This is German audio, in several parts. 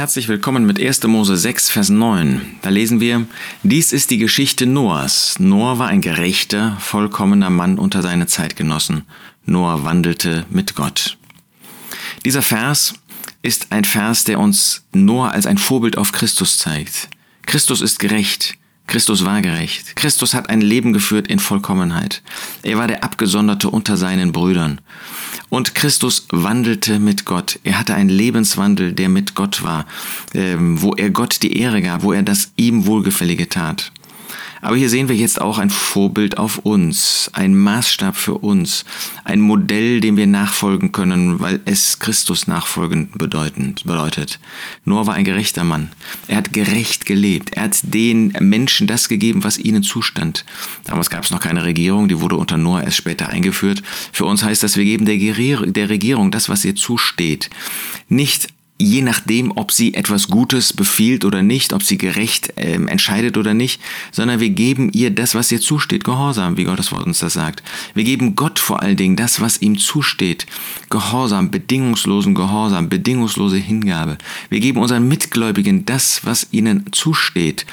Herzlich willkommen mit 1. Mose 6, Vers 9. Da lesen wir, dies ist die Geschichte Noahs. Noah war ein gerechter, vollkommener Mann unter seine Zeitgenossen. Noah wandelte mit Gott. Dieser Vers ist ein Vers, der uns Noah als ein Vorbild auf Christus zeigt. Christus ist gerecht. Christus war gerecht. Christus hat ein Leben geführt in Vollkommenheit. Er war der Abgesonderte unter seinen Brüdern. Und Christus wandelte mit Gott. Er hatte einen Lebenswandel, der mit Gott war, ähm, wo er Gott die Ehre gab, wo er das ihm Wohlgefällige tat. Aber hier sehen wir jetzt auch ein Vorbild auf uns, ein Maßstab für uns, ein Modell, dem wir nachfolgen können, weil es Christus nachfolgen bedeutend, bedeutet. Noah war ein gerechter Mann. Er hat gerecht gelebt. Er hat den Menschen das gegeben, was ihnen zustand. Damals gab es noch keine Regierung, die wurde unter Noah erst später eingeführt. Für uns heißt das, wir geben der Regierung das, was ihr zusteht. Nicht je nachdem, ob sie etwas Gutes befiehlt oder nicht, ob sie gerecht äh, entscheidet oder nicht, sondern wir geben ihr das, was ihr zusteht, Gehorsam, wie Gottes Wort uns das sagt. Wir geben Gott vor allen Dingen das, was ihm zusteht, Gehorsam, bedingungslosen Gehorsam, bedingungslose Hingabe. Wir geben unseren Mitgläubigen das, was ihnen zusteht,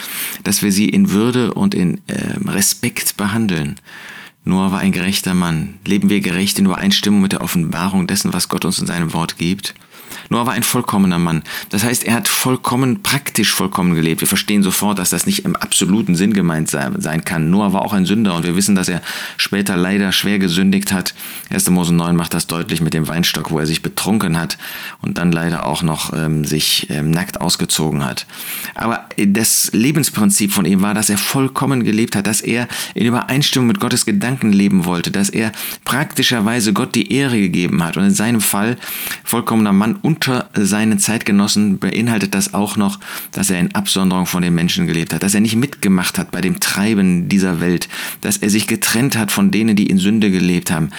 dass wir sie in Würde und in äh, Respekt behandeln. Noah war ein gerechter Mann. Leben wir gerecht in Übereinstimmung mit der Offenbarung dessen, was Gott uns in seinem Wort gibt? Noah war ein vollkommener Mann. Das heißt, er hat vollkommen, praktisch vollkommen gelebt. Wir verstehen sofort, dass das nicht im absoluten Sinn gemeint sein kann. Noah war auch ein Sünder und wir wissen, dass er später leider schwer gesündigt hat. 1. Mose 9 macht das deutlich mit dem Weinstock, wo er sich betrunken hat und dann leider auch noch ähm, sich ähm, nackt ausgezogen hat. Aber das Lebensprinzip von ihm war, dass er vollkommen gelebt hat, dass er in Übereinstimmung mit Gottes Gedanken leben wollte, dass er praktischerweise Gott die Ehre gegeben hat und in seinem Fall vollkommener Mann unter seinen Zeitgenossen beinhaltet das auch noch, dass er in Absonderung von den Menschen gelebt hat, dass er nicht mitgemacht hat bei dem Treiben dieser Welt, dass er sich getrennt hat von denen, die in Sünde gelebt haben,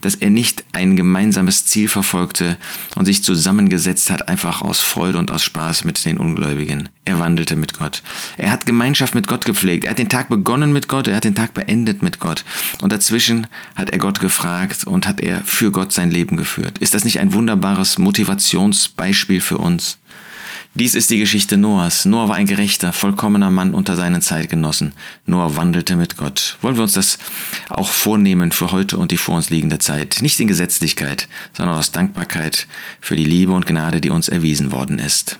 dass er nicht ein gemeinsames Ziel verfolgte und sich zusammengesetzt hat, einfach aus Freude und aus Spaß mit den Ungläubigen. Er wandelte mit Gott. Er hat Gemeinschaft mit Gott gepflegt. Er hat den Tag begonnen mit Gott, er hat den Tag beendet mit Gott. Und dazwischen hat er Gott gefragt und hat er für Gott sein Leben geführt. Ist das nicht ein wunderbares Motivation? Inspirationsbeispiel für uns. Dies ist die Geschichte Noahs. Noah war ein gerechter, vollkommener Mann unter seinen Zeitgenossen. Noah wandelte mit Gott. Wollen wir uns das auch vornehmen für heute und die vor uns liegende Zeit? Nicht in Gesetzlichkeit, sondern aus Dankbarkeit für die Liebe und Gnade, die uns erwiesen worden ist.